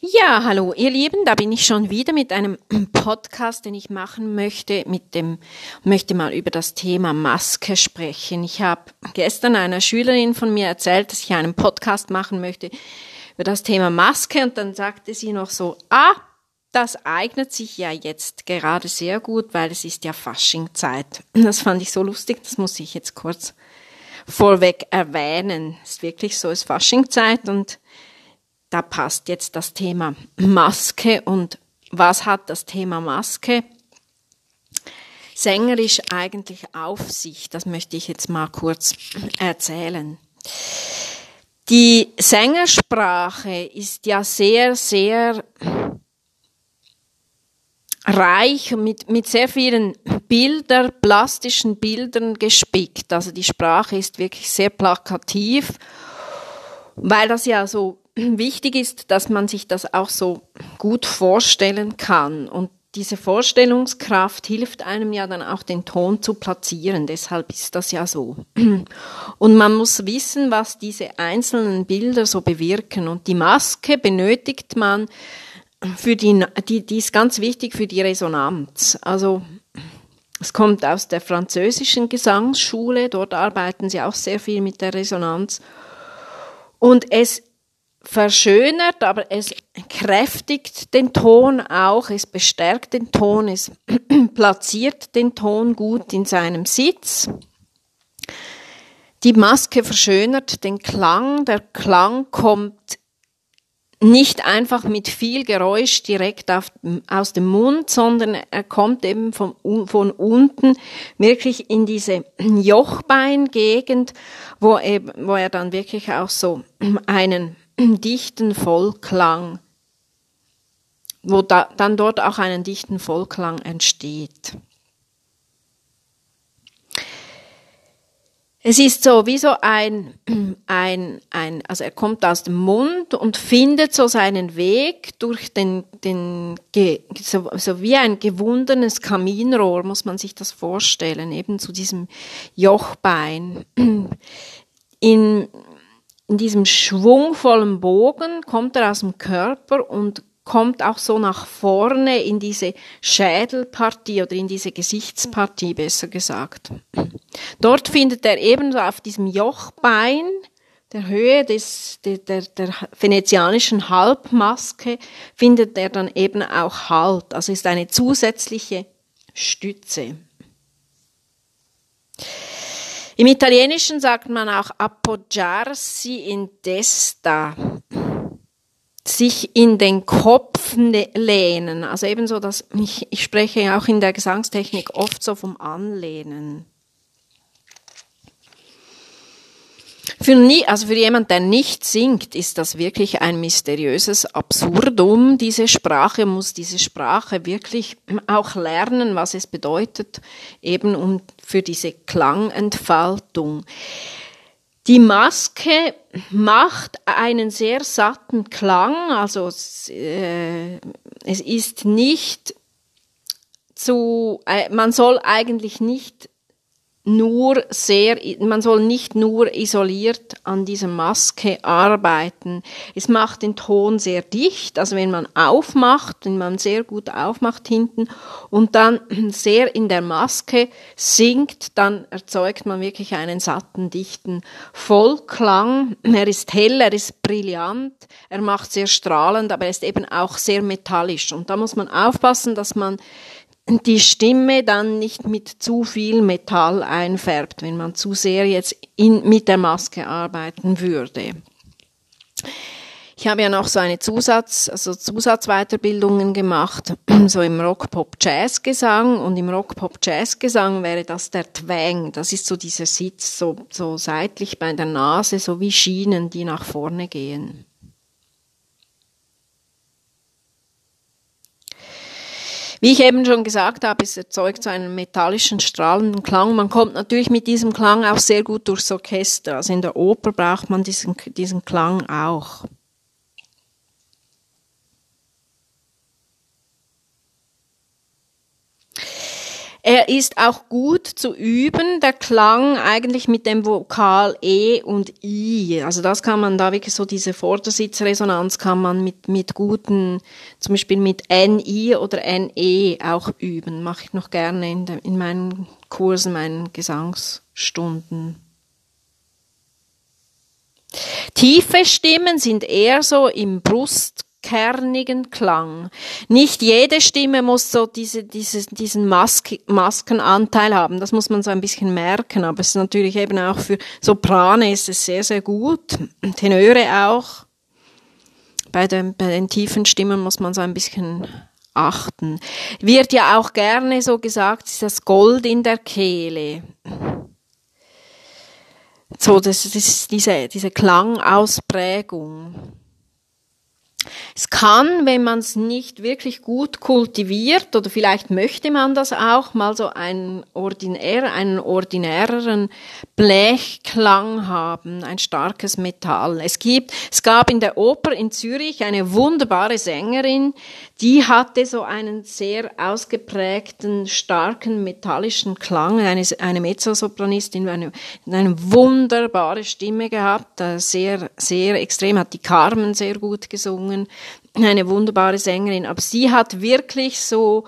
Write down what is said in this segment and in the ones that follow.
Ja, hallo, ihr Lieben, da bin ich schon wieder mit einem Podcast, den ich machen möchte, mit dem, möchte mal über das Thema Maske sprechen. Ich habe gestern einer Schülerin von mir erzählt, dass ich einen Podcast machen möchte über das Thema Maske und dann sagte sie noch so, ah, das eignet sich ja jetzt gerade sehr gut, weil es ist ja Faschingzeit. Das fand ich so lustig, das muss ich jetzt kurz vorweg erwähnen. Es ist wirklich so, es ist Faschingzeit und da passt jetzt das Thema Maske und was hat das Thema Maske sängerisch eigentlich auf sich? Das möchte ich jetzt mal kurz erzählen. Die Sängersprache ist ja sehr, sehr reich mit, mit sehr vielen Bilder, plastischen Bildern gespickt. Also die Sprache ist wirklich sehr plakativ, weil das ja so wichtig ist, dass man sich das auch so gut vorstellen kann. Und diese Vorstellungskraft hilft einem ja dann auch den Ton zu platzieren. Deshalb ist das ja so. Und man muss wissen, was diese einzelnen Bilder so bewirken. Und die Maske benötigt man für die, die, die ist ganz wichtig für die Resonanz. Also, es kommt aus der französischen Gesangsschule. Dort arbeiten sie auch sehr viel mit der Resonanz. Und es verschönert, aber es kräftigt den Ton auch, es bestärkt den Ton, es platziert den Ton gut in seinem Sitz. Die Maske verschönert den Klang, der Klang kommt nicht einfach mit viel Geräusch direkt auf, aus dem Mund, sondern er kommt eben von, von unten wirklich in diese Jochbeingegend, wo, er, wo er dann wirklich auch so einen dichten Vollklang, wo da, dann dort auch einen dichten Vollklang entsteht. Es ist so wie so ein, ein, ein, also er kommt aus dem Mund und findet so seinen Weg durch den, den, so, so wie ein gewundenes Kaminrohr, muss man sich das vorstellen, eben zu diesem Jochbein. In, in diesem schwungvollen Bogen kommt er aus dem Körper und kommt auch so nach vorne in diese Schädelpartie oder in diese Gesichtspartie, besser gesagt. Dort findet er ebenso auf diesem Jochbein, der Höhe des, der, der, der venezianischen Halbmaske, findet er dann eben auch Halt, also ist eine zusätzliche Stütze. Im Italienischen sagt man auch appoggiarsi in testa, sich in den Kopf ne-, lehnen. Also ebenso, dass ich, ich spreche auch in der Gesangstechnik oft so vom Anlehnen. Für, nie, also für jemand, der nicht singt, ist das wirklich ein mysteriöses Absurdum. Diese Sprache muss diese Sprache wirklich auch lernen, was es bedeutet, eben um für diese Klangentfaltung. Die Maske macht einen sehr satten Klang, also äh, es ist nicht zu, äh, man soll eigentlich nicht nur sehr, man soll nicht nur isoliert an dieser Maske arbeiten. Es macht den Ton sehr dicht, also wenn man aufmacht, wenn man sehr gut aufmacht hinten und dann sehr in der Maske singt, dann erzeugt man wirklich einen satten, dichten Vollklang. Er ist hell, er ist brillant, er macht sehr strahlend, aber er ist eben auch sehr metallisch. Und da muss man aufpassen, dass man die Stimme dann nicht mit zu viel Metall einfärbt, wenn man zu sehr jetzt in, mit der Maske arbeiten würde. Ich habe ja noch so eine Zusatz, also Zusatzweiterbildungen gemacht, so im Rock-Pop-Jazz-Gesang und im Rock-Pop-Jazz-Gesang wäre das der Twang. Das ist so dieser Sitz so, so seitlich bei der Nase, so wie Schienen, die nach vorne gehen. Wie ich eben schon gesagt habe, es erzeugt so einen metallischen, strahlenden Klang. Man kommt natürlich mit diesem Klang auch sehr gut durchs Orchester. Also in der Oper braucht man diesen, diesen Klang auch. Der ist auch gut zu üben, der Klang eigentlich mit dem Vokal E und I. Also das kann man da wirklich so diese Vordersitzresonanz kann man mit, mit guten, zum Beispiel mit NI oder NE auch üben. Mache ich noch gerne in, de, in meinen Kursen, meinen Gesangsstunden. Tiefe Stimmen sind eher so im Brust kernigen Klang. Nicht jede Stimme muss so diese, diese, diesen Mask, Maskenanteil haben. Das muss man so ein bisschen merken. Aber es ist natürlich eben auch für Soprane ist es sehr, sehr gut. Tenöre auch. Bei den, bei den tiefen Stimmen muss man so ein bisschen achten. Wird ja auch gerne so gesagt, ist das Gold in der Kehle. So, das ist diese, diese Klangausprägung. Es kann, wenn man es nicht wirklich gut kultiviert, oder vielleicht möchte man das auch, mal so einen, ordinär, einen ordinäreren Blechklang haben, ein starkes Metall. Es gibt, es gab in der Oper in Zürich eine wunderbare Sängerin, die hatte so einen sehr ausgeprägten, starken metallischen Klang, eine, eine Mezzosopranistin, eine, eine wunderbare Stimme gehabt, äh, sehr, sehr extrem, hat die Carmen sehr gut gesungen, eine wunderbare Sängerin, aber sie hat wirklich so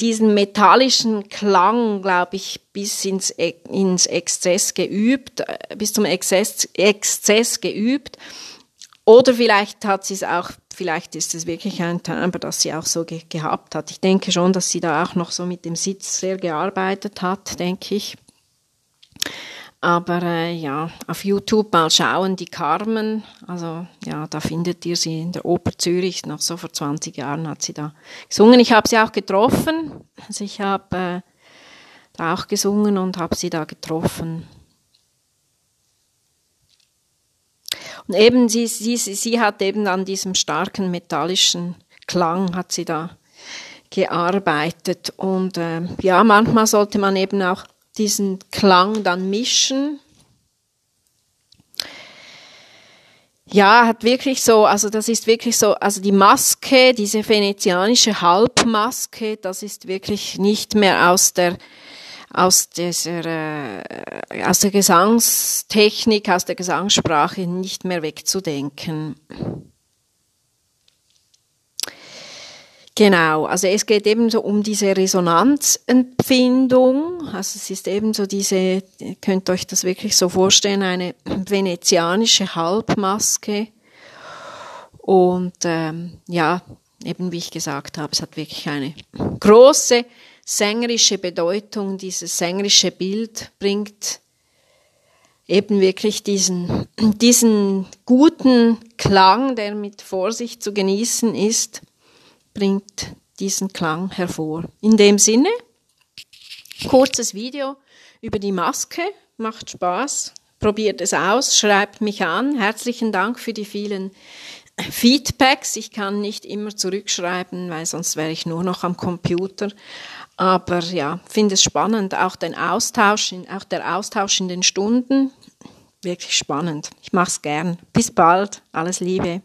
diesen metallischen Klang, glaube ich, bis ins, ins Exzess geübt, äh, bis zum Exzess, Exzess geübt. Oder vielleicht hat sie es auch, vielleicht ist es wirklich ein Timbre, das sie auch so ge gehabt hat. Ich denke schon, dass sie da auch noch so mit dem Sitz sehr gearbeitet hat, denke ich. Aber äh, ja, auf YouTube mal schauen, die Carmen, also ja, da findet ihr sie in der Oper Zürich, noch so vor 20 Jahren hat sie da gesungen. Ich habe sie auch getroffen, also ich habe äh, da auch gesungen und habe sie da getroffen. Und eben sie, sie, sie hat eben an diesem starken metallischen Klang hat sie da gearbeitet und äh, ja, manchmal sollte man eben auch diesen Klang dann mischen. Ja, hat wirklich so, also das ist wirklich so, also die Maske, diese venezianische Halbmaske, das ist wirklich nicht mehr aus der aus dieser äh, aus der Gesangstechnik, aus der Gesangssprache nicht mehr wegzudenken. Genau, also es geht eben so um diese Resonanzempfindung. Also es ist eben so diese, ihr könnt euch das wirklich so vorstellen, eine venezianische Halbmaske. Und ähm, ja, eben wie ich gesagt habe, es hat wirklich eine große sängerische Bedeutung. Dieses sängerische Bild bringt eben wirklich diesen, diesen guten Klang, der mit Vorsicht zu genießen ist bringt diesen Klang hervor. In dem Sinne, kurzes Video über die Maske, macht Spaß, probiert es aus, schreibt mich an. Herzlichen Dank für die vielen Feedbacks. Ich kann nicht immer zurückschreiben, weil sonst wäre ich nur noch am Computer. Aber ja, finde es spannend, auch den Austausch, auch der Austausch in den Stunden. Wirklich spannend. Ich mache es gern. Bis bald. Alles Liebe.